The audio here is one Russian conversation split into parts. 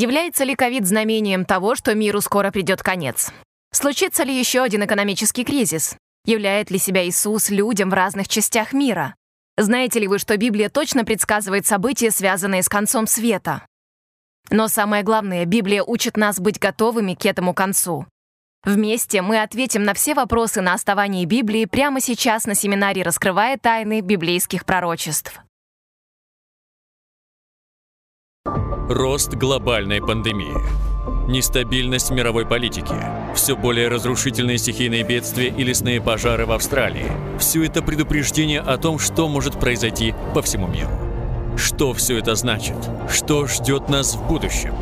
Является ли ковид знамением того, что миру скоро придет конец? Случится ли еще один экономический кризис? Являет ли себя Иисус людям в разных частях мира? Знаете ли вы, что Библия точно предсказывает события, связанные с концом света? Но самое главное, Библия учит нас быть готовыми к этому концу. Вместе мы ответим на все вопросы на основании Библии прямо сейчас на семинаре «Раскрывая тайны библейских пророчеств». Рост глобальной пандемии. Нестабильность мировой политики. Все более разрушительные стихийные бедствия и лесные пожары в Австралии. Все это предупреждение о том, что может произойти по всему миру. Что все это значит? Что ждет нас в будущем?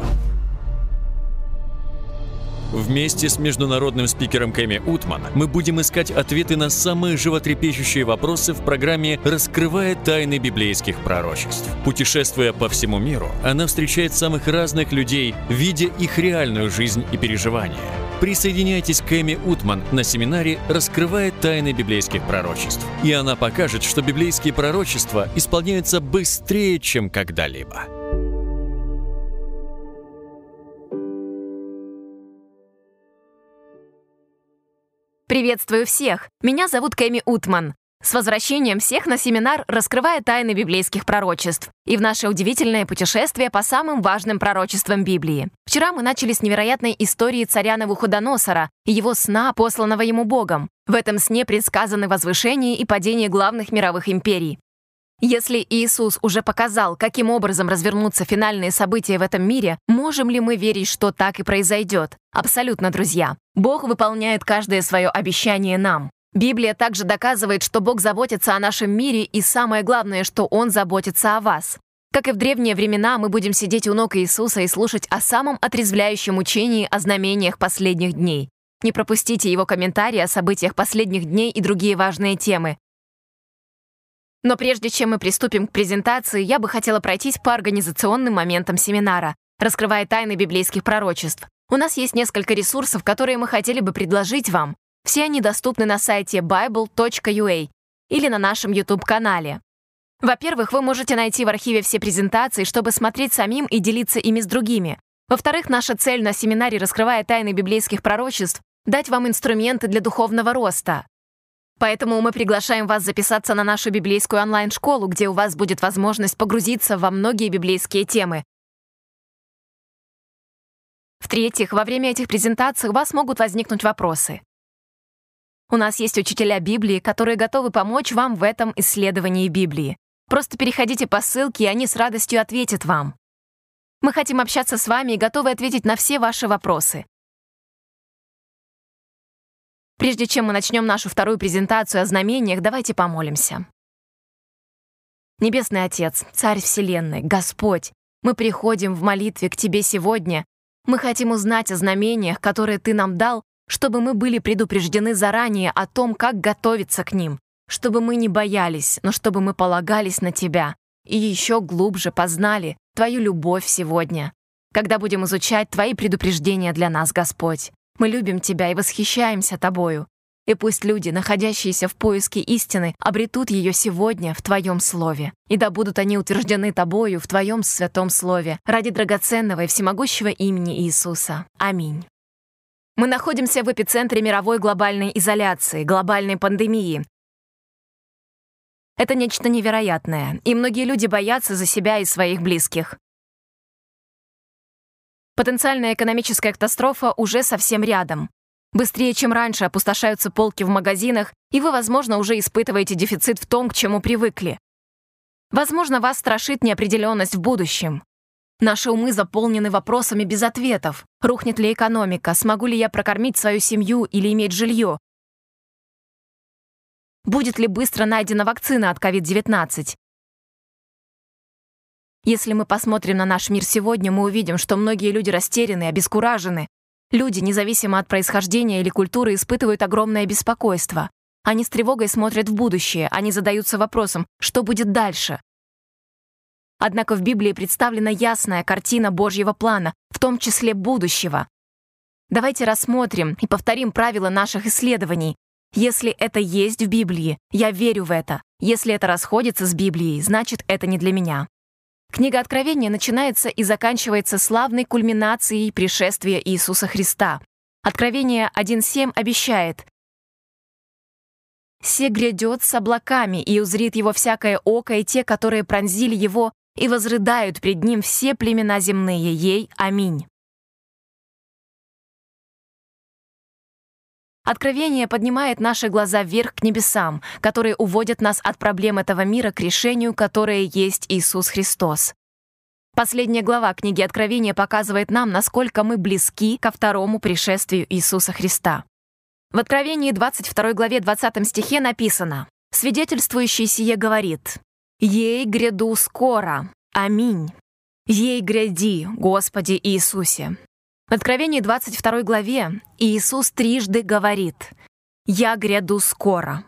Вместе с международным спикером Кэми Утман мы будем искать ответы на самые животрепещущие вопросы в программе «Раскрывая тайны библейских пророчеств». Путешествуя по всему миру, она встречает самых разных людей, видя их реальную жизнь и переживания. Присоединяйтесь к Эми Утман на семинаре «Раскрывая тайны библейских пророчеств». И она покажет, что библейские пророчества исполняются быстрее, чем когда-либо. Приветствую всех! Меня зовут Кэми Утман. С возвращением всех на семинар «Раскрывая тайны библейских пророчеств» и в наше удивительное путешествие по самым важным пророчествам Библии. Вчера мы начали с невероятной истории царя Навуходоносора и его сна, посланного ему Богом. В этом сне предсказаны возвышение и падение главных мировых империй. Если Иисус уже показал, каким образом развернутся финальные события в этом мире, можем ли мы верить, что так и произойдет? Абсолютно, друзья. Бог выполняет каждое свое обещание нам. Библия также доказывает, что Бог заботится о нашем мире, и самое главное, что Он заботится о вас. Как и в древние времена, мы будем сидеть у ног Иисуса и слушать о самом отрезвляющем учении о знамениях последних дней. Не пропустите его комментарии о событиях последних дней и другие важные темы. Но прежде чем мы приступим к презентации, я бы хотела пройтись по организационным моментам семинара, раскрывая тайны библейских пророчеств. У нас есть несколько ресурсов, которые мы хотели бы предложить вам. Все они доступны на сайте bible.ua или на нашем YouTube-канале. Во-первых, вы можете найти в архиве все презентации, чтобы смотреть самим и делиться ими с другими. Во-вторых, наша цель на семинаре «Раскрывая тайны библейских пророчеств» — дать вам инструменты для духовного роста. Поэтому мы приглашаем вас записаться на нашу библейскую онлайн-школу, где у вас будет возможность погрузиться во многие библейские темы. В-третьих, во время этих презентаций у вас могут возникнуть вопросы. У нас есть учителя Библии, которые готовы помочь вам в этом исследовании Библии. Просто переходите по ссылке, и они с радостью ответят вам. Мы хотим общаться с вами и готовы ответить на все ваши вопросы. Прежде чем мы начнем нашу вторую презентацию о знамениях, давайте помолимся. Небесный Отец, Царь Вселенной, Господь, мы приходим в молитве к Тебе сегодня. Мы хотим узнать о знамениях, которые Ты нам дал, чтобы мы были предупреждены заранее о том, как готовиться к ним, чтобы мы не боялись, но чтобы мы полагались на Тебя и еще глубже познали Твою любовь сегодня, когда будем изучать Твои предупреждения для нас, Господь. Мы любим Тебя и восхищаемся Тобою. И пусть люди, находящиеся в поиске истины, обретут ее сегодня в Твоем Слове. И да будут они утверждены Тобою в Твоем святом Слове ради драгоценного и всемогущего имени Иисуса. Аминь. Мы находимся в эпицентре мировой глобальной изоляции, глобальной пандемии. Это нечто невероятное, и многие люди боятся за себя и своих близких. Потенциальная экономическая катастрофа уже совсем рядом. Быстрее, чем раньше, опустошаются полки в магазинах, и вы, возможно, уже испытываете дефицит в том, к чему привыкли. Возможно, вас страшит неопределенность в будущем. Наши умы заполнены вопросами без ответов. Рухнет ли экономика? Смогу ли я прокормить свою семью или иметь жилье? Будет ли быстро найдена вакцина от COVID-19? Если мы посмотрим на наш мир сегодня, мы увидим, что многие люди растеряны, обескуражены. Люди, независимо от происхождения или культуры, испытывают огромное беспокойство. Они с тревогой смотрят в будущее, они задаются вопросом, что будет дальше. Однако в Библии представлена ясная картина Божьего плана, в том числе будущего. Давайте рассмотрим и повторим правила наших исследований. Если это есть в Библии, я верю в это. Если это расходится с Библией, значит, это не для меня. Книга Откровения начинается и заканчивается славной кульминацией пришествия Иисуса Христа. Откровение 1.7 обещает «Се грядет с облаками, и узрит его всякое око, и те, которые пронзили его, и возрыдают пред ним все племена земные, ей. Аминь». Откровение поднимает наши глаза вверх к небесам, которые уводят нас от проблем этого мира к решению, которое есть Иисус Христос. Последняя глава книги Откровения показывает нам, насколько мы близки ко второму пришествию Иисуса Христа. В Откровении 22 главе 20 стихе написано «Свидетельствующий сие говорит, «Ей гряду скоро, аминь, ей гряди, Господи Иисусе». В Откровении 22 главе Иисус трижды говорит «Я гряду скоро».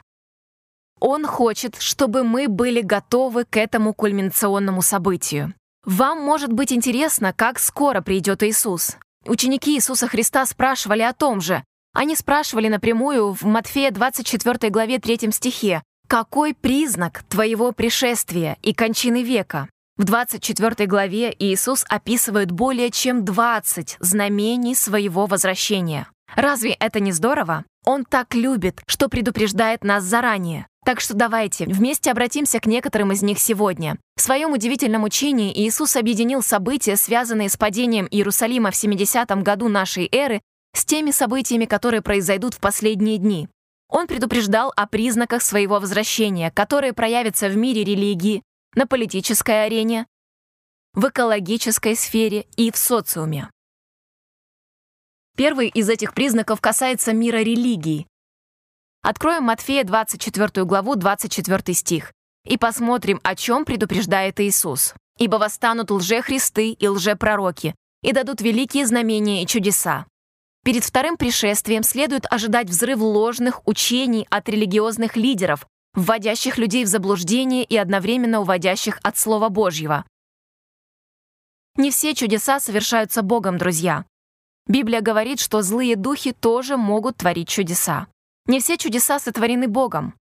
Он хочет, чтобы мы были готовы к этому кульминационному событию. Вам может быть интересно, как скоро придет Иисус. Ученики Иисуса Христа спрашивали о том же. Они спрашивали напрямую в Матфея 24 главе 3 стихе «Какой признак твоего пришествия и кончины века?» В 24 главе Иисус описывает более чем 20 знамений своего возвращения. Разве это не здорово? Он так любит, что предупреждает нас заранее. Так что давайте вместе обратимся к некоторым из них сегодня. В своем удивительном учении Иисус объединил события, связанные с падением Иерусалима в 70 году нашей эры, с теми событиями, которые произойдут в последние дни. Он предупреждал о признаках своего возвращения, которые проявятся в мире религии, на политической арене, в экологической сфере и в социуме. Первый из этих признаков касается мира религии. Откроем Матфея 24 главу, 24 стих, и посмотрим, о чем предупреждает Иисус. «Ибо восстанут лжехристы и лжепророки, и дадут великие знамения и чудеса. Перед вторым пришествием следует ожидать взрыв ложных учений от религиозных лидеров, вводящих людей в заблуждение и одновременно уводящих от Слова Божьего. Не все чудеса совершаются Богом, друзья. Библия говорит, что злые духи тоже могут творить чудеса. Не все чудеса сотворены Богом.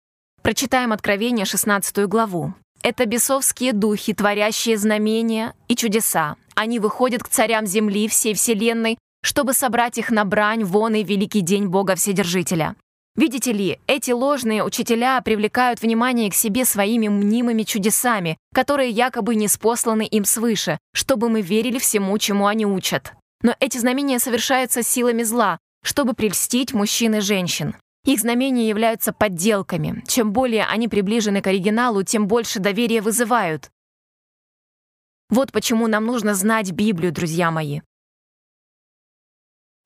Прочитаем Откровение 16 главу. Это бесовские духи, творящие знамения и чудеса. Они выходят к царям земли, всей вселенной, чтобы собрать их на брань, вон и великий день Бога Вседержителя. Видите ли, эти ложные учителя привлекают внимание к себе своими мнимыми чудесами, которые якобы не спосланы им свыше, чтобы мы верили всему, чему они учат. Но эти знамения совершаются силами зла, чтобы прельстить мужчин и женщин. Их знамения являются подделками. Чем более они приближены к оригиналу, тем больше доверия вызывают. Вот почему нам нужно знать Библию, друзья мои.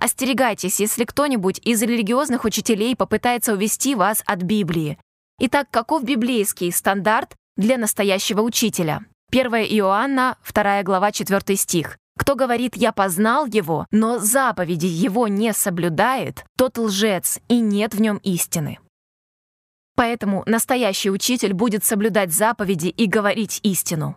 Остерегайтесь, если кто-нибудь из религиозных учителей попытается увести вас от Библии. Итак, каков библейский стандарт для настоящего учителя? 1 Иоанна, 2 глава, 4 стих. «Кто говорит, я познал его, но заповеди его не соблюдает, тот лжец, и нет в нем истины». Поэтому настоящий учитель будет соблюдать заповеди и говорить истину.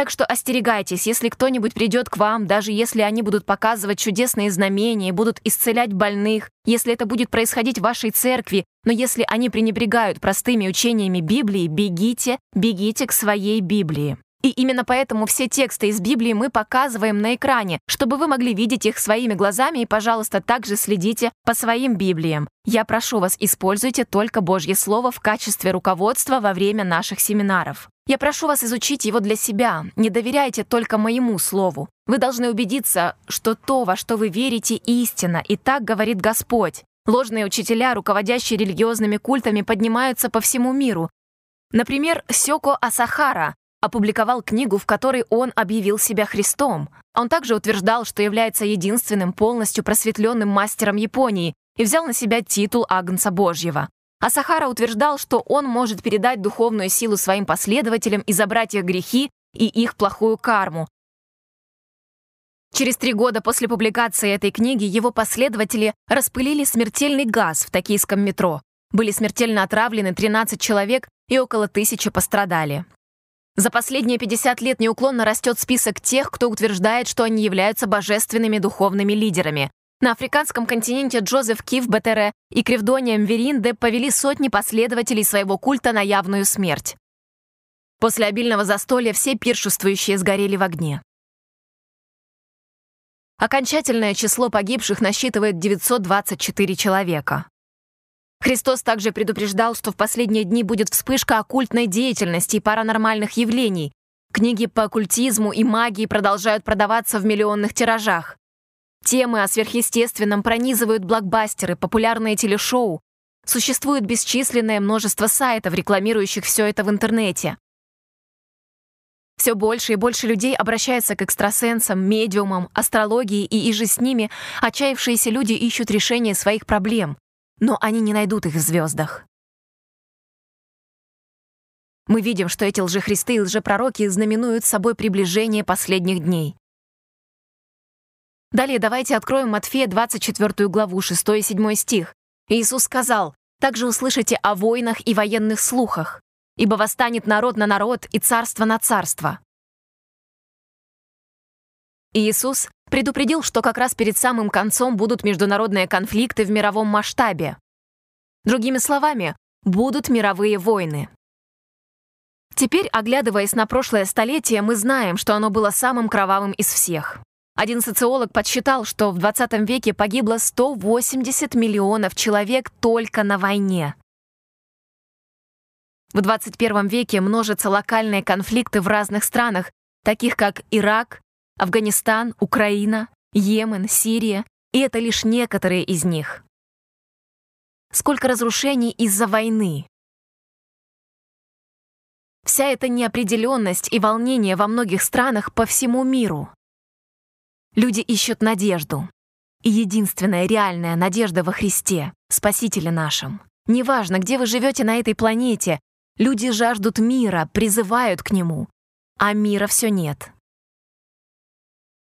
Так что остерегайтесь, если кто-нибудь придет к вам, даже если они будут показывать чудесные знамения, будут исцелять больных, если это будет происходить в вашей церкви, но если они пренебрегают простыми учениями Библии, бегите, бегите к своей Библии. И именно поэтому все тексты из Библии мы показываем на экране, чтобы вы могли видеть их своими глазами и, пожалуйста, также следите по своим Библиям. Я прошу вас, используйте только Божье Слово в качестве руководства во время наших семинаров. Я прошу вас изучить его для себя, не доверяйте только моему слову. Вы должны убедиться, что то, во что вы верите, истина, и так говорит Господь. Ложные учителя, руководящие религиозными культами, поднимаются по всему миру. Например, Сёко Асахара, опубликовал книгу, в которой он объявил себя Христом. Он также утверждал, что является единственным полностью просветленным мастером Японии и взял на себя титул Агнца Божьего. А Сахара утверждал, что он может передать духовную силу своим последователям и забрать их грехи и их плохую карму. Через три года после публикации этой книги его последователи распылили смертельный газ в токийском метро. Были смертельно отравлены 13 человек и около тысячи пострадали. За последние 50 лет неуклонно растет список тех, кто утверждает, что они являются божественными духовными лидерами. На африканском континенте Джозеф Кив Бетере и Кривдония Мверинде повели сотни последователей своего культа на явную смерть. После обильного застолья все пиршествующие сгорели в огне. Окончательное число погибших насчитывает 924 человека. Христос также предупреждал, что в последние дни будет вспышка оккультной деятельности и паранормальных явлений. Книги по оккультизму и магии продолжают продаваться в миллионных тиражах. Темы о сверхъестественном пронизывают блокбастеры, популярные телешоу. Существует бесчисленное множество сайтов, рекламирующих все это в интернете. Все больше и больше людей обращаются к экстрасенсам, медиумам, астрологии, и иже с ними отчаявшиеся люди ищут решение своих проблем, но они не найдут их в звездах. Мы видим, что эти лжехристы и лжепророки знаменуют собой приближение последних дней. Далее давайте откроем Матфея 24 главу, 6 и 7 стих. Иисус сказал, «Также услышите о войнах и военных слухах ибо восстанет народ на народ и царство на царство». Иисус предупредил, что как раз перед самым концом будут международные конфликты в мировом масштабе. Другими словами, будут мировые войны. Теперь, оглядываясь на прошлое столетие, мы знаем, что оно было самым кровавым из всех. Один социолог подсчитал, что в 20 веке погибло 180 миллионов человек только на войне. В 21 веке множатся локальные конфликты в разных странах, таких как Ирак, Афганистан, Украина, Йемен, Сирия, и это лишь некоторые из них. Сколько разрушений из-за войны. Вся эта неопределенность и волнение во многих странах по всему миру. Люди ищут надежду. И единственная реальная надежда во Христе, Спасителе нашем. Неважно, где вы живете на этой планете, Люди жаждут мира, призывают к нему, а мира все нет.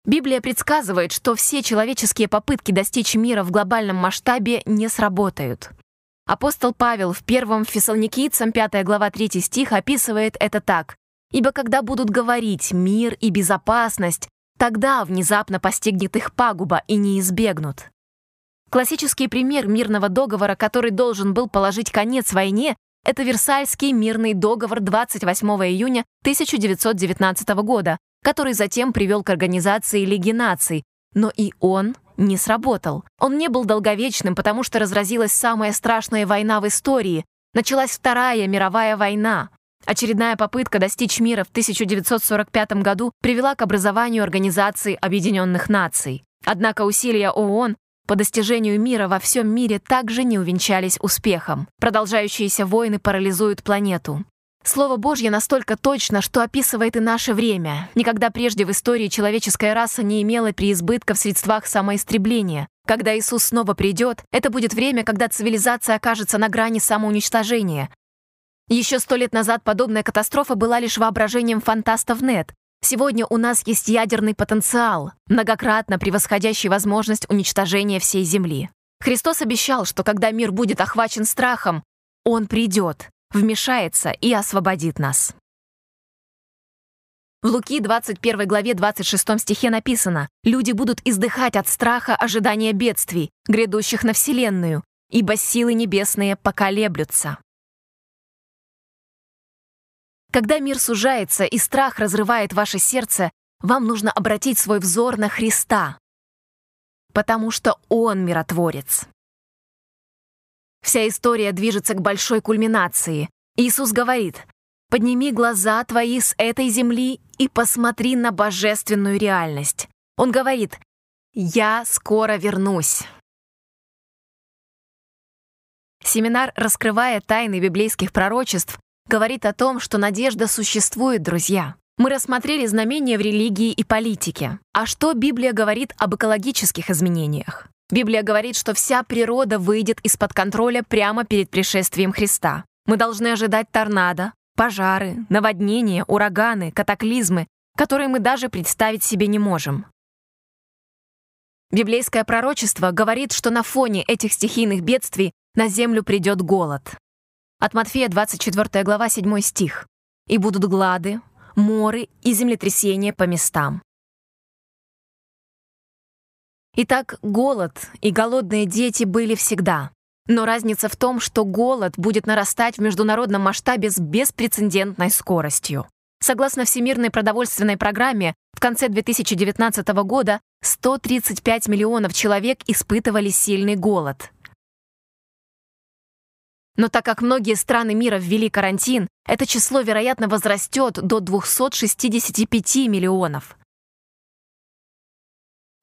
Библия предсказывает, что все человеческие попытки достичь мира в глобальном масштабе не сработают. Апостол Павел в первом Фессалоникийцам 5 глава 3 стих описывает это так. «Ибо когда будут говорить мир и безопасность, тогда внезапно постигнет их пагуба и не избегнут». Классический пример мирного договора, который должен был положить конец войне, это Версальский мирный договор 28 июня 1919 года, который затем привел к организации Лиги наций, но и он не сработал. Он не был долговечным, потому что разразилась самая страшная война в истории. Началась Вторая мировая война. Очередная попытка достичь мира в 1945 году привела к образованию Организации Объединенных Наций. Однако усилия ООН по достижению мира во всем мире также не увенчались успехом. Продолжающиеся войны парализуют планету. Слово Божье настолько точно, что описывает и наше время. Никогда прежде в истории человеческая раса не имела преизбытка в средствах самоистребления. Когда Иисус снова придет, это будет время, когда цивилизация окажется на грани самоуничтожения. Еще сто лет назад подобная катастрофа была лишь воображением фантастов нет, Сегодня у нас есть ядерный потенциал, многократно превосходящий возможность уничтожения всей Земли. Христос обещал, что когда мир будет охвачен страхом, Он придет, вмешается и освободит нас. В Луки 21 главе 26 стихе написано «Люди будут издыхать от страха ожидания бедствий, грядущих на Вселенную, ибо силы небесные поколеблются». Когда мир сужается и страх разрывает ваше сердце, вам нужно обратить свой взор на Христа, потому что Он миротворец. Вся история движется к большой кульминации. Иисус говорит, «Подними глаза твои с этой земли и посмотри на божественную реальность». Он говорит, «Я скоро вернусь». Семинар, раскрывая тайны библейских пророчеств, говорит о том, что надежда существует, друзья. Мы рассмотрели знамения в религии и политике. А что Библия говорит об экологических изменениях? Библия говорит, что вся природа выйдет из-под контроля прямо перед пришествием Христа. Мы должны ожидать торнадо, пожары, наводнения, ураганы, катаклизмы, которые мы даже представить себе не можем. Библейское пророчество говорит, что на фоне этих стихийных бедствий на землю придет голод. От Матфея 24 глава 7 стих. «И будут глады, моры и землетрясения по местам». Итак, голод и голодные дети были всегда. Но разница в том, что голод будет нарастать в международном масштабе с беспрецедентной скоростью. Согласно Всемирной продовольственной программе, в конце 2019 года 135 миллионов человек испытывали сильный голод. Но так как многие страны мира ввели карантин, это число, вероятно, возрастет до 265 миллионов.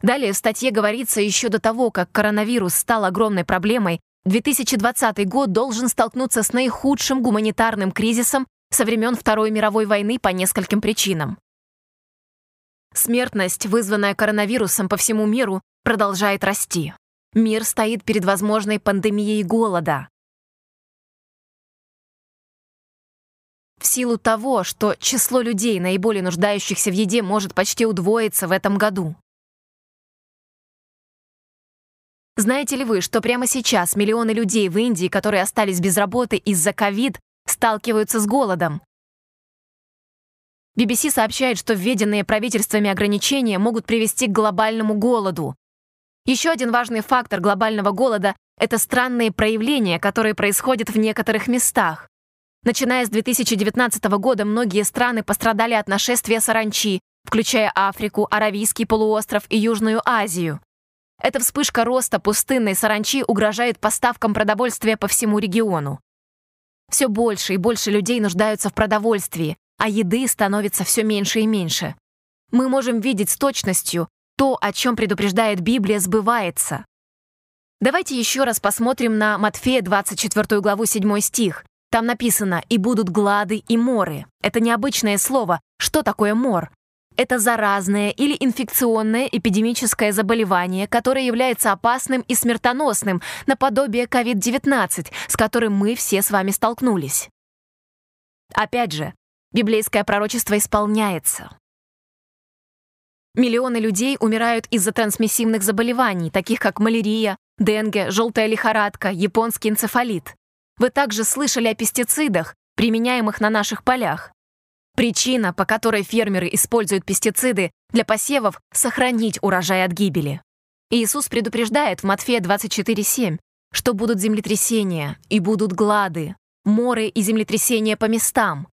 Далее в статье говорится еще до того, как коронавирус стал огромной проблемой, 2020 год должен столкнуться с наихудшим гуманитарным кризисом со времен Второй мировой войны по нескольким причинам. Смертность, вызванная коронавирусом по всему миру, продолжает расти. Мир стоит перед возможной пандемией голода. В силу того, что число людей, наиболее нуждающихся в еде, может почти удвоиться в этом году. Знаете ли вы, что прямо сейчас миллионы людей в Индии, которые остались без работы из-за ковид, сталкиваются с голодом? BBC сообщает, что введенные правительствами ограничения могут привести к глобальному голоду. Еще один важный фактор глобального голода — это странные проявления, которые происходят в некоторых местах. Начиная с 2019 года многие страны пострадали от нашествия саранчи, включая Африку, Аравийский полуостров и Южную Азию. Эта вспышка роста пустынной саранчи угрожает поставкам продовольствия по всему региону. Все больше и больше людей нуждаются в продовольствии, а еды становится все меньше и меньше. Мы можем видеть с точностью, то, о чем предупреждает Библия, сбывается. Давайте еще раз посмотрим на Матфея 24 главу 7 стих. Там написано «и будут глады и моры». Это необычное слово. Что такое мор? Это заразное или инфекционное эпидемическое заболевание, которое является опасным и смертоносным, наподобие COVID-19, с которым мы все с вами столкнулись. Опять же, библейское пророчество исполняется. Миллионы людей умирают из-за трансмиссивных заболеваний, таких как малярия, денге, желтая лихорадка, японский энцефалит. Вы также слышали о пестицидах, применяемых на наших полях. Причина, по которой фермеры используют пестициды для посевов — сохранить урожай от гибели. Иисус предупреждает в Матфея 24,7, что будут землетрясения и будут глады, моры и землетрясения по местам.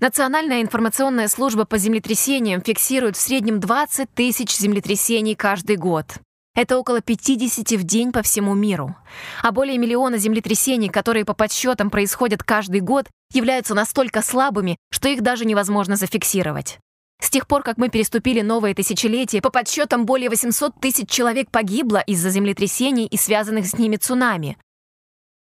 Национальная информационная служба по землетрясениям фиксирует в среднем 20 тысяч землетрясений каждый год. Это около 50 в день по всему миру. А более миллиона землетрясений, которые по подсчетам происходят каждый год, являются настолько слабыми, что их даже невозможно зафиксировать. С тех пор, как мы переступили новое тысячелетие, по подсчетам более 800 тысяч человек погибло из-за землетрясений и связанных с ними цунами.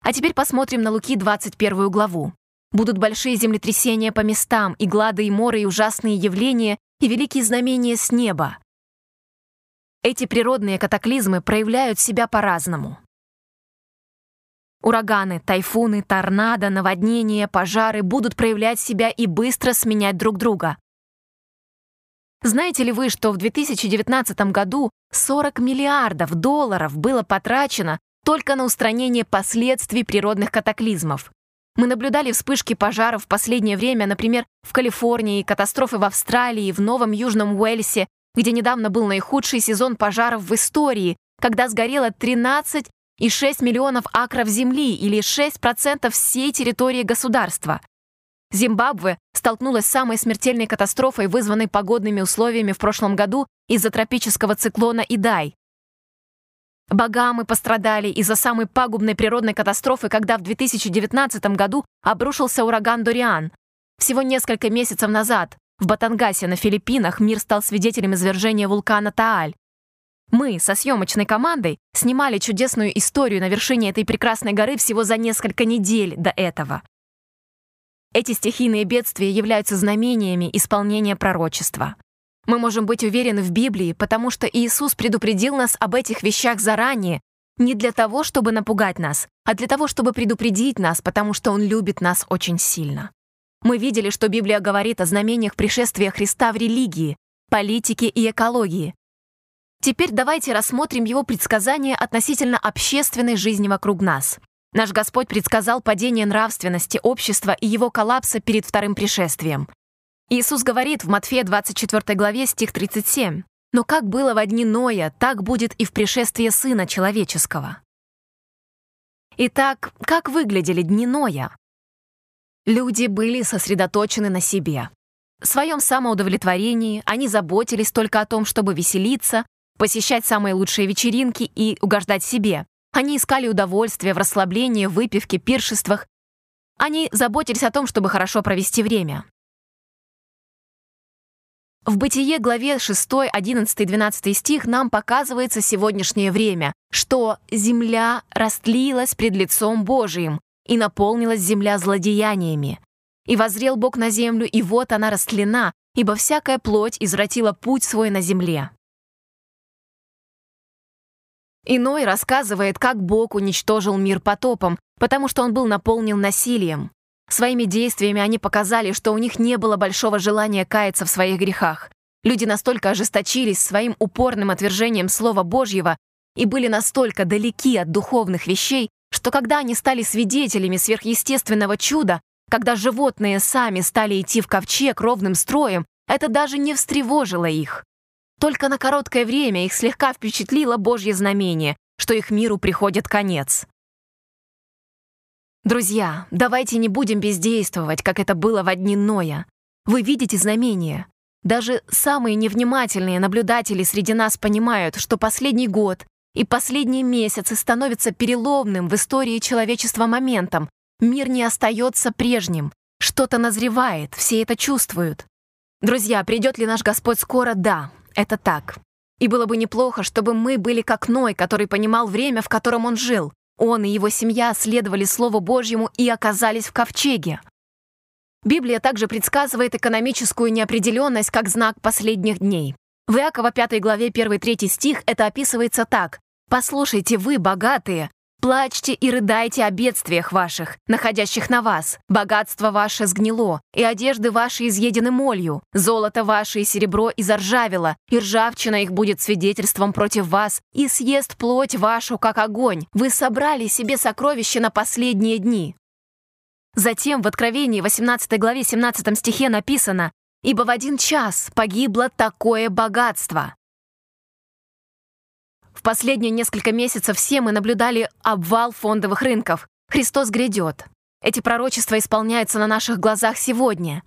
А теперь посмотрим на Луки 21 главу. Будут большие землетрясения по местам, и глады, и моры, и ужасные явления, и великие знамения с неба. Эти природные катаклизмы проявляют себя по-разному. Ураганы, тайфуны, торнадо, наводнения, пожары будут проявлять себя и быстро сменять друг друга. Знаете ли вы, что в 2019 году 40 миллиардов долларов было потрачено только на устранение последствий природных катаклизмов? Мы наблюдали вспышки пожаров в последнее время, например, в Калифорнии, катастрофы в Австралии, в Новом Южном Уэльсе, где недавно был наихудший сезон пожаров в истории, когда сгорело 13,6 миллионов акров земли или 6% всей территории государства. Зимбабве столкнулась с самой смертельной катастрофой, вызванной погодными условиями в прошлом году из-за тропического циклона Идай. Багамы пострадали из-за самой пагубной природной катастрофы, когда в 2019 году обрушился ураган Дориан. Всего несколько месяцев назад в Батангасе на Филиппинах мир стал свидетелем извержения вулкана Тааль. Мы со съемочной командой снимали чудесную историю на вершине этой прекрасной горы всего за несколько недель до этого. Эти стихийные бедствия являются знамениями исполнения пророчества. Мы можем быть уверены в Библии, потому что Иисус предупредил нас об этих вещах заранее, не для того, чтобы напугать нас, а для того, чтобы предупредить нас, потому что Он любит нас очень сильно. Мы видели, что Библия говорит о знамениях пришествия Христа в религии, политике и экологии. Теперь давайте рассмотрим его предсказания относительно общественной жизни вокруг нас. Наш Господь предсказал падение нравственности общества и его коллапса перед вторым пришествием. Иисус говорит в Матфея 24 главе стих 37, «Но как было в дни Ноя, так будет и в пришествии Сына Человеческого». Итак, как выглядели дни Ноя? Люди были сосредоточены на себе. В своем самоудовлетворении они заботились только о том, чтобы веселиться, посещать самые лучшие вечеринки и угождать себе. Они искали удовольствие в расслаблении, выпивке, пиршествах. Они заботились о том, чтобы хорошо провести время. В Бытие главе 6, 11, 12 стих нам показывается сегодняшнее время, что земля растлилась пред лицом Божиим, и наполнилась земля злодеяниями. И возрел Бог на землю, и вот она растлена, ибо всякая плоть извратила путь свой на земле. Иной рассказывает, как Бог уничтожил мир потопом, потому что он был наполнен насилием. Своими действиями они показали, что у них не было большого желания каяться в своих грехах. Люди настолько ожесточились своим упорным отвержением Слова Божьего и были настолько далеки от духовных вещей, что когда они стали свидетелями сверхъестественного чуда, когда животные сами стали идти в ковчег ровным строем, это даже не встревожило их. Только на короткое время их слегка впечатлило Божье знамение, что их миру приходит конец. Друзья, давайте не будем бездействовать, как это было в дни Ноя. Вы видите знамение. Даже самые невнимательные наблюдатели среди нас понимают, что последний год и последние месяцы становятся переломным в истории человечества моментом. Мир не остается прежним. Что-то назревает, все это чувствуют. Друзья, придет ли наш Господь скоро? Да, это так. И было бы неплохо, чтобы мы были как Ной, который понимал время, в котором он жил. Он и его семья следовали Слову Божьему и оказались в ковчеге. Библия также предсказывает экономическую неопределенность как знак последних дней. В Иакова 5 главе 1-3 стих это описывается так. «Послушайте, вы, богатые, Плачьте и рыдайте о бедствиях ваших, находящих на вас. Богатство ваше сгнило, и одежды ваши изъедены молью. Золото ваше и серебро изоржавело, и ржавчина их будет свидетельством против вас, и съест плоть вашу, как огонь. Вы собрали себе сокровища на последние дни». Затем в Откровении 18 главе 17 стихе написано «Ибо в один час погибло такое богатство». В последние несколько месяцев все мы наблюдали обвал фондовых рынков. Христос грядет. Эти пророчества исполняются на наших глазах сегодня.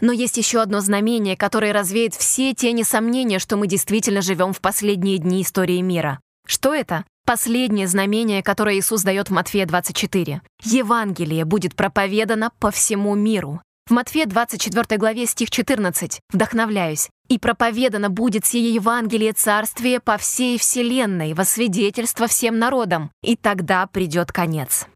Но есть еще одно знамение, которое развеет все тени сомнения, что мы действительно живем в последние дни истории мира. Что это? Последнее знамение, которое Иисус дает в Матфея 24. Евангелие будет проповедано по всему миру. В Матфея 24 главе стих 14 «Вдохновляюсь, и проповедано будет сие Евангелие Царствия по всей вселенной во свидетельство всем народам, и тогда придет конец».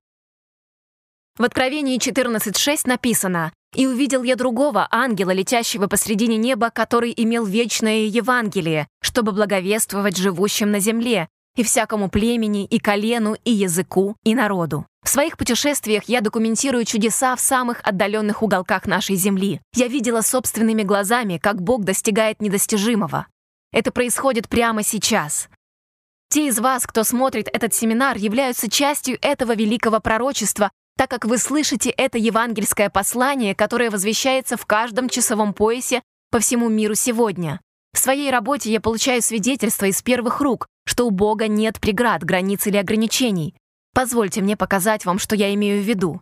В Откровении 14.6 написано «И увидел я другого ангела, летящего посредине неба, который имел вечное Евангелие, чтобы благовествовать живущим на земле, и всякому племени, и колену, и языку, и народу. В своих путешествиях я документирую чудеса в самых отдаленных уголках нашей Земли. Я видела собственными глазами, как Бог достигает недостижимого. Это происходит прямо сейчас. Те из вас, кто смотрит этот семинар, являются частью этого великого пророчества, так как вы слышите это евангельское послание, которое возвещается в каждом часовом поясе по всему миру сегодня. В своей работе я получаю свидетельства из первых рук, что у Бога нет преград, границ или ограничений. Позвольте мне показать вам, что я имею в виду.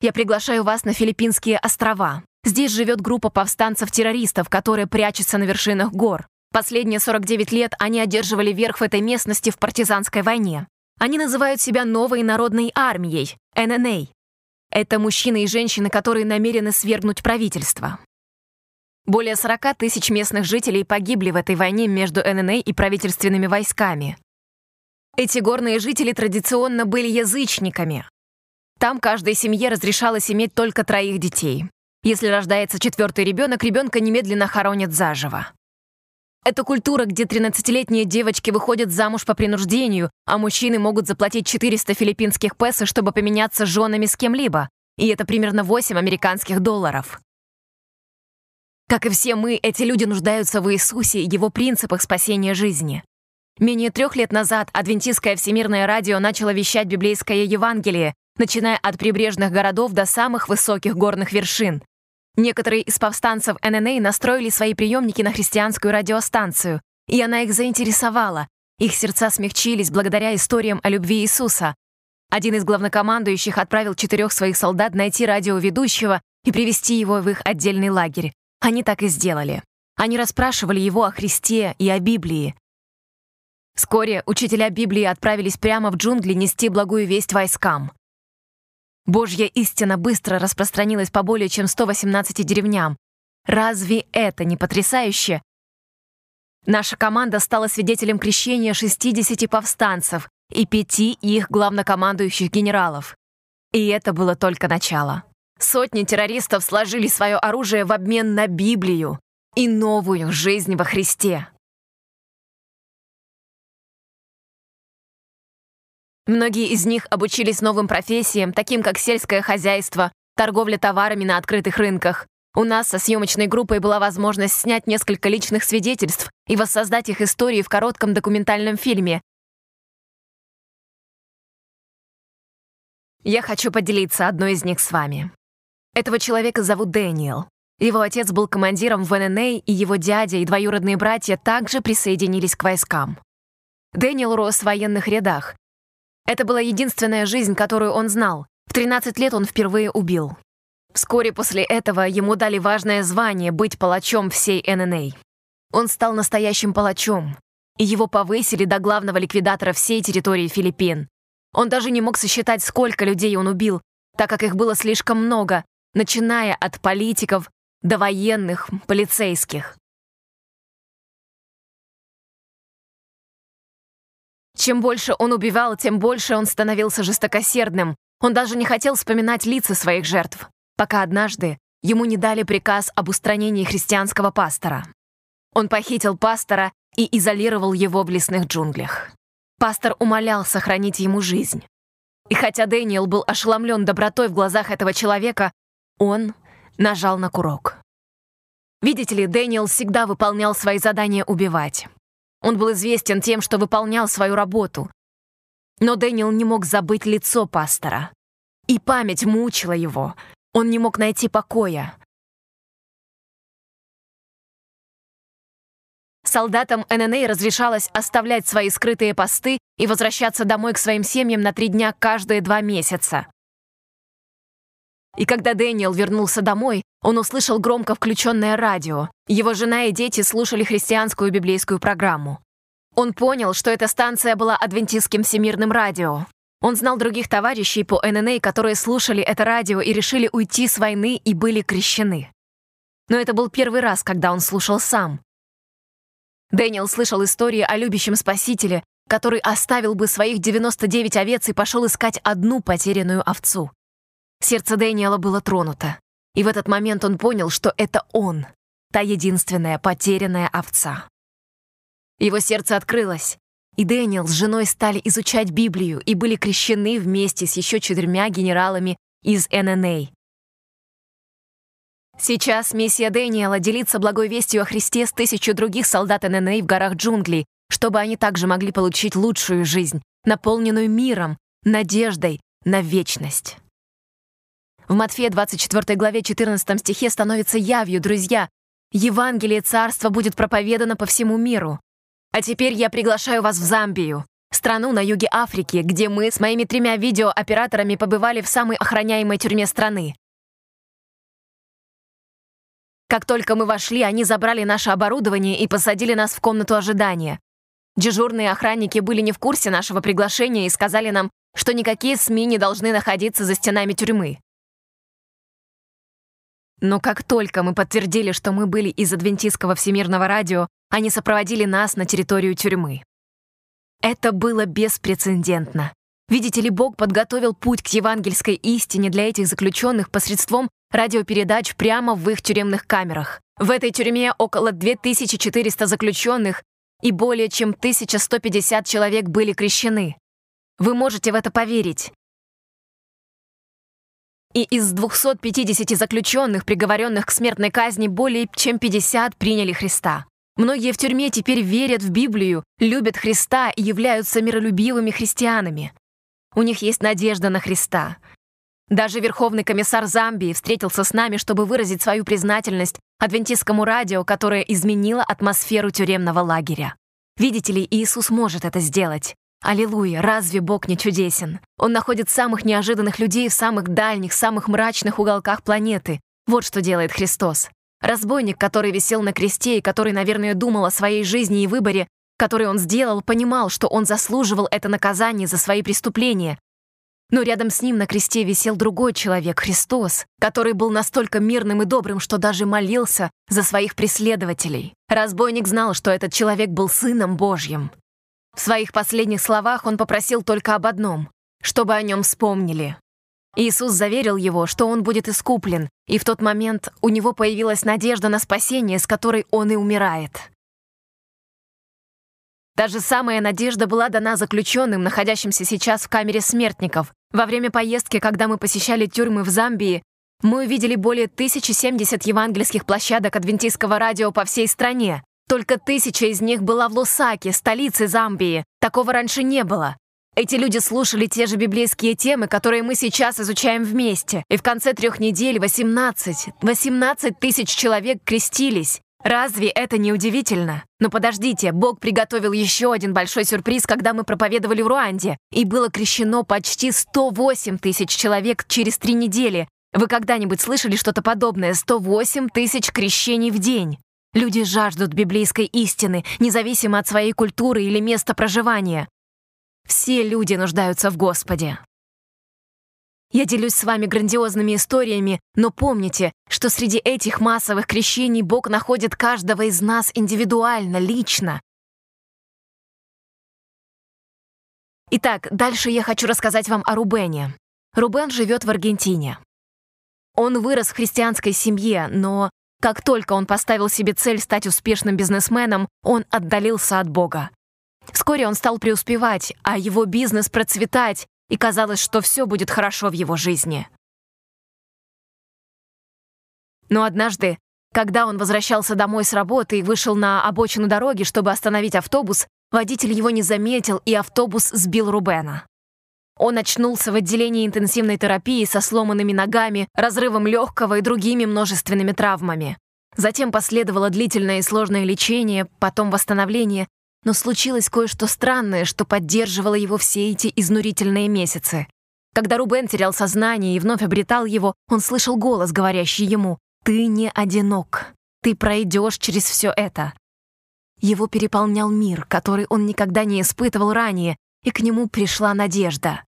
Я приглашаю вас на Филиппинские острова. Здесь живет группа повстанцев-террористов, которые прячутся на вершинах гор. Последние 49 лет они одерживали верх в этой местности в партизанской войне. Они называют себя новой народной армией, ННА. Это мужчины и женщины, которые намерены свергнуть правительство. Более 40 тысяч местных жителей погибли в этой войне между ННА и правительственными войсками. Эти горные жители традиционно были язычниками. Там каждой семье разрешалось иметь только троих детей. Если рождается четвертый ребенок, ребенка немедленно хоронят заживо. Это культура, где 13-летние девочки выходят замуж по принуждению, а мужчины могут заплатить 400 филиппинских песо, чтобы поменяться женами с кем-либо. И это примерно 8 американских долларов. Как и все мы, эти люди нуждаются в Иисусе и его принципах спасения жизни. Менее трех лет назад Адвентистское всемирное радио начало вещать библейское Евангелие, начиная от прибрежных городов до самых высоких горных вершин. Некоторые из повстанцев ННА настроили свои приемники на христианскую радиостанцию, и она их заинтересовала. Их сердца смягчились благодаря историям о любви Иисуса. Один из главнокомандующих отправил четырех своих солдат найти радиоведущего и привести его в их отдельный лагерь. Они так и сделали. Они расспрашивали его о Христе и о Библии. Вскоре учителя Библии отправились прямо в джунгли нести благую весть войскам. Божья истина быстро распространилась по более чем 118 деревням. Разве это не потрясающе? Наша команда стала свидетелем крещения 60 повстанцев и пяти их главнокомандующих генералов. И это было только начало. Сотни террористов сложили свое оружие в обмен на Библию и новую жизнь во Христе. Многие из них обучились новым профессиям, таким как сельское хозяйство, торговля товарами на открытых рынках. У нас со съемочной группой была возможность снять несколько личных свидетельств и воссоздать их истории в коротком документальном фильме. Я хочу поделиться одной из них с вами. Этого человека зовут Дэниел. Его отец был командиром в ННА, и его дядя и двоюродные братья также присоединились к войскам. Дэниел рос в военных рядах, это была единственная жизнь, которую он знал. В 13 лет он впервые убил. Вскоре после этого ему дали важное звание быть палачом всей ННА. Он стал настоящим палачом, и его повысили до главного ликвидатора всей территории Филиппин. Он даже не мог сосчитать, сколько людей он убил, так как их было слишком много, начиная от политиков до военных, полицейских. Чем больше он убивал, тем больше он становился жестокосердным. Он даже не хотел вспоминать лица своих жертв, пока однажды ему не дали приказ об устранении христианского пастора. Он похитил пастора и изолировал его в лесных джунглях. Пастор умолял сохранить ему жизнь. И хотя Дэниел был ошеломлен добротой в глазах этого человека, он нажал на курок. Видите ли, Дэниел всегда выполнял свои задания убивать. Он был известен тем, что выполнял свою работу. Но Дэниел не мог забыть лицо пастора. И память мучила его. Он не мог найти покоя. Солдатам ННА разрешалось оставлять свои скрытые посты и возвращаться домой к своим семьям на три дня каждые два месяца. И когда Дэниел вернулся домой, он услышал громко включенное радио. Его жена и дети слушали христианскую библейскую программу. Он понял, что эта станция была адвентистским всемирным радио. Он знал других товарищей по ННА, которые слушали это радио и решили уйти с войны и были крещены. Но это был первый раз, когда он слушал сам. Дэниел слышал истории о любящем спасителе, который оставил бы своих 99 овец и пошел искать одну потерянную овцу. Сердце Дэниела было тронуто, и в этот момент он понял, что это он, та единственная потерянная овца. Его сердце открылось, и Дэниел с женой стали изучать Библию и были крещены вместе с еще четырьмя генералами из ННА. Сейчас миссия Дэниела делиться благой вестью о Христе с тысячу других солдат ННА в горах джунглей, чтобы они также могли получить лучшую жизнь, наполненную миром, надеждой на вечность. В Матфея 24 главе 14 стихе становится явью, друзья. Евангелие Царства будет проповедано по всему миру. А теперь я приглашаю вас в Замбию, страну на юге Африки, где мы с моими тремя видеооператорами побывали в самой охраняемой тюрьме страны. Как только мы вошли, они забрали наше оборудование и посадили нас в комнату ожидания. Дежурные охранники были не в курсе нашего приглашения и сказали нам, что никакие СМИ не должны находиться за стенами тюрьмы. Но как только мы подтвердили, что мы были из адвентистского всемирного радио, они сопроводили нас на территорию тюрьмы. Это было беспрецедентно. Видите ли, Бог подготовил путь к евангельской истине для этих заключенных посредством радиопередач прямо в их тюремных камерах. В этой тюрьме около 2400 заключенных и более чем 1150 человек были крещены. Вы можете в это поверить и из 250 заключенных, приговоренных к смертной казни, более чем 50 приняли Христа. Многие в тюрьме теперь верят в Библию, любят Христа и являются миролюбивыми христианами. У них есть надежда на Христа. Даже Верховный комиссар Замбии встретился с нами, чтобы выразить свою признательность адвентистскому радио, которое изменило атмосферу тюремного лагеря. Видите ли, Иисус может это сделать. Аллилуйя, разве Бог не чудесен? Он находит самых неожиданных людей в самых дальних, самых мрачных уголках планеты. Вот что делает Христос. Разбойник, который висел на кресте и который, наверное, думал о своей жизни и выборе, который он сделал, понимал, что он заслуживал это наказание за свои преступления. Но рядом с ним на кресте висел другой человек, Христос, который был настолько мирным и добрым, что даже молился за своих преследователей. Разбойник знал, что этот человек был Сыном Божьим. В своих последних словах он попросил только об одном — чтобы о нем вспомнили. Иисус заверил его, что он будет искуплен, и в тот момент у него появилась надежда на спасение, с которой он и умирает. Та же самая надежда была дана заключенным, находящимся сейчас в камере смертников. Во время поездки, когда мы посещали тюрьмы в Замбии, мы увидели более 1070 евангельских площадок адвентистского радио по всей стране. Только тысяча из них была в Лусаке, столице Замбии. Такого раньше не было. Эти люди слушали те же библейские темы, которые мы сейчас изучаем вместе. И в конце трех недель 18, 18 тысяч человек крестились. Разве это не удивительно? Но подождите, Бог приготовил еще один большой сюрприз, когда мы проповедовали в Руанде, и было крещено почти 108 тысяч человек через три недели. Вы когда-нибудь слышали что-то подобное? 108 тысяч крещений в день. Люди жаждут библейской истины, независимо от своей культуры или места проживания. Все люди нуждаются в Господе. Я делюсь с вами грандиозными историями, но помните, что среди этих массовых крещений Бог находит каждого из нас индивидуально, лично. Итак, дальше я хочу рассказать вам о Рубене. Рубен живет в Аргентине. Он вырос в христианской семье, но как только он поставил себе цель стать успешным бизнесменом, он отдалился от Бога. Вскоре он стал преуспевать, а его бизнес процветать, и казалось, что все будет хорошо в его жизни. Но однажды, когда он возвращался домой с работы и вышел на обочину дороги, чтобы остановить автобус, водитель его не заметил, и автобус сбил Рубена. Он очнулся в отделении интенсивной терапии со сломанными ногами, разрывом легкого и другими множественными травмами. Затем последовало длительное и сложное лечение, потом восстановление, но случилось кое-что странное, что поддерживало его все эти изнурительные месяцы. Когда Рубен терял сознание и вновь обретал его, он слышал голос, говорящий ему «Ты не одинок, ты пройдешь через все это». Его переполнял мир, который он никогда не испытывал ранее, и к нему пришла надежда.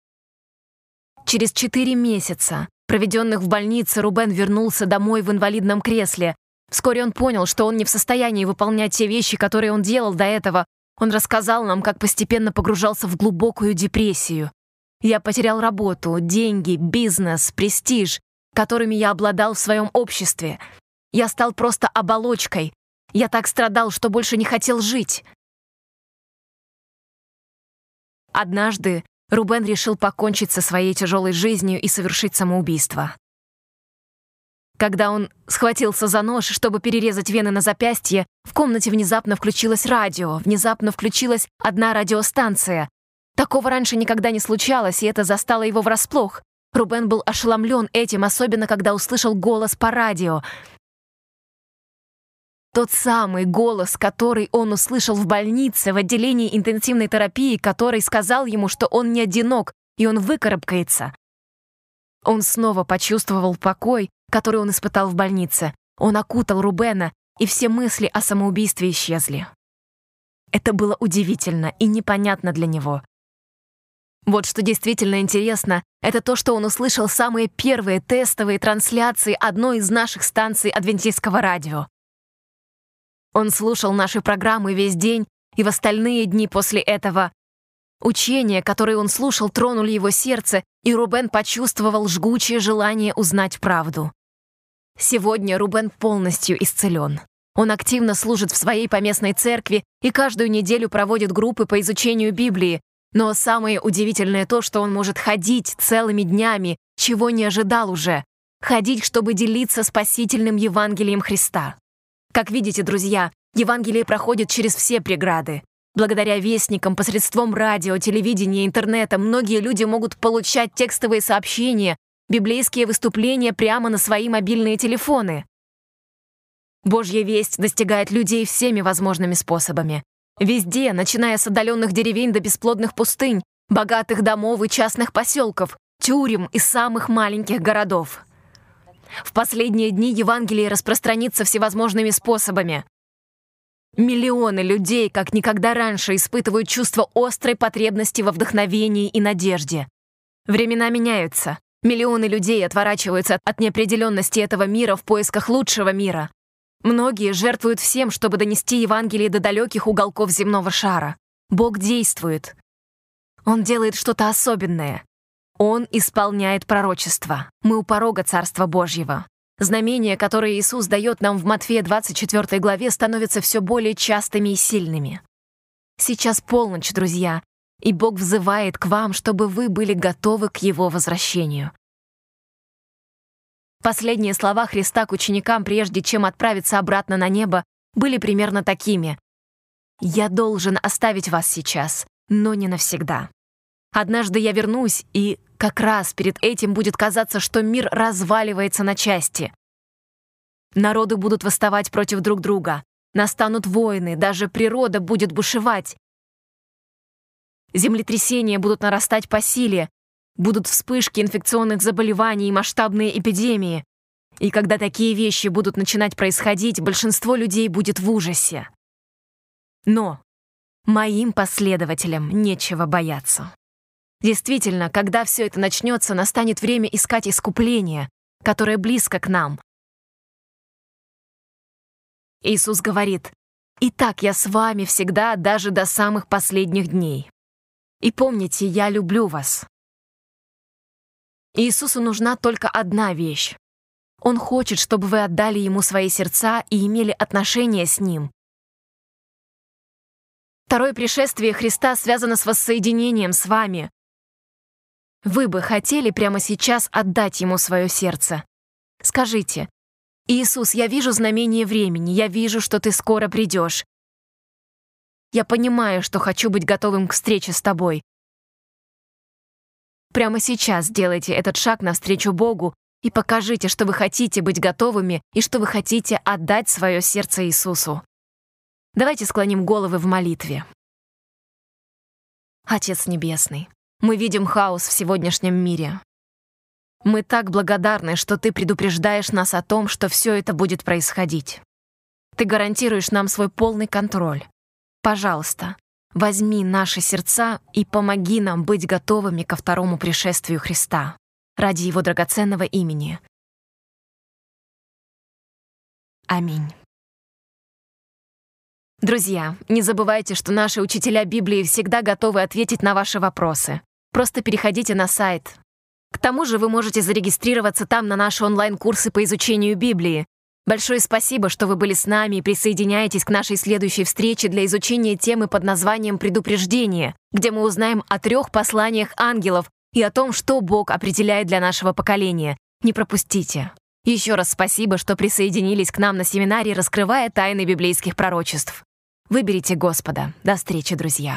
Через четыре месяца, проведенных в больнице, Рубен вернулся домой в инвалидном кресле. Вскоре он понял, что он не в состоянии выполнять те вещи, которые он делал до этого, он рассказал нам, как постепенно погружался в глубокую депрессию. Я потерял работу, деньги, бизнес, престиж, которыми я обладал в своем обществе. Я стал просто оболочкой. Я так страдал, что больше не хотел жить. Однажды Рубен решил покончить со своей тяжелой жизнью и совершить самоубийство. Когда он схватился за нож, чтобы перерезать вены на запястье, в комнате внезапно включилось радио, внезапно включилась одна радиостанция. Такого раньше никогда не случалось, и это застало его врасплох. Рубен был ошеломлен этим, особенно когда услышал голос по радио. Тот самый голос, который он услышал в больнице, в отделении интенсивной терапии, который сказал ему, что он не одинок, и он выкарабкается. Он снова почувствовал покой, который он испытал в больнице. Он окутал Рубена, и все мысли о самоубийстве исчезли. Это было удивительно и непонятно для него. Вот что действительно интересно, это то, что он услышал самые первые тестовые трансляции одной из наших станций адвентистского радио. Он слушал наши программы весь день, и в остальные дни после этого Учения, которые он слушал, тронули его сердце, и Рубен почувствовал жгучее желание узнать правду. Сегодня Рубен полностью исцелен. Он активно служит в своей поместной церкви и каждую неделю проводит группы по изучению Библии, но самое удивительное то, что он может ходить целыми днями, чего не ожидал уже. Ходить, чтобы делиться спасительным Евангелием Христа. Как видите, друзья, Евангелие проходит через все преграды. Благодаря вестникам, посредством радио, телевидения, интернета, многие люди могут получать текстовые сообщения, библейские выступления прямо на свои мобильные телефоны. Божья весть достигает людей всеми возможными способами. Везде, начиная с отдаленных деревень до бесплодных пустынь, богатых домов и частных поселков, тюрем и самых маленьких городов. В последние дни Евангелие распространится всевозможными способами. Миллионы людей, как никогда раньше, испытывают чувство острой потребности во вдохновении и надежде. Времена меняются. Миллионы людей отворачиваются от неопределенности этого мира в поисках лучшего мира. Многие жертвуют всем, чтобы донести Евангелие до далеких уголков земного шара. Бог действует. Он делает что-то особенное. Он исполняет пророчество. Мы у порога Царства Божьего. Знамения, которые Иисус дает нам в Матфея 24 главе, становятся все более частыми и сильными. Сейчас полночь, друзья, и Бог взывает к вам, чтобы вы были готовы к Его возвращению. Последние слова Христа к ученикам, прежде чем отправиться обратно на небо, были примерно такими. «Я должен оставить вас сейчас, но не навсегда. Однажды я вернусь, и как раз перед этим будет казаться, что мир разваливается на части. Народы будут восставать против друг друга, настанут войны, даже природа будет бушевать. Землетрясения будут нарастать по силе, будут вспышки инфекционных заболеваний и масштабные эпидемии. И когда такие вещи будут начинать происходить, большинство людей будет в ужасе. Но моим последователям нечего бояться. Действительно, когда все это начнется, настанет время искать искупление, которое близко к нам. Иисус говорит, «Итак, я с вами всегда, даже до самых последних дней. И помните, я люблю вас». Иисусу нужна только одна вещь. Он хочет, чтобы вы отдали Ему свои сердца и имели отношения с Ним. Второе пришествие Христа связано с воссоединением с вами, вы бы хотели прямо сейчас отдать ему свое сердце? Скажите, «Иисус, я вижу знамение времени, я вижу, что ты скоро придешь. Я понимаю, что хочу быть готовым к встрече с тобой. Прямо сейчас сделайте этот шаг навстречу Богу и покажите, что вы хотите быть готовыми и что вы хотите отдать свое сердце Иисусу. Давайте склоним головы в молитве. Отец Небесный, мы видим хаос в сегодняшнем мире. Мы так благодарны, что ты предупреждаешь нас о том, что все это будет происходить. Ты гарантируешь нам свой полный контроль. Пожалуйста, возьми наши сердца и помоги нам быть готовыми ко второму пришествию Христа ради Его драгоценного имени. Аминь. Друзья, не забывайте, что наши учителя Библии всегда готовы ответить на ваши вопросы. Просто переходите на сайт. К тому же вы можете зарегистрироваться там на наши онлайн-курсы по изучению Библии. Большое спасибо, что вы были с нами и присоединяетесь к нашей следующей встрече для изучения темы под названием «Предупреждение», где мы узнаем о трех посланиях ангелов и о том, что Бог определяет для нашего поколения. Не пропустите. Еще раз спасибо, что присоединились к нам на семинаре «Раскрывая тайны библейских пророчеств». Выберите Господа. До встречи, друзья.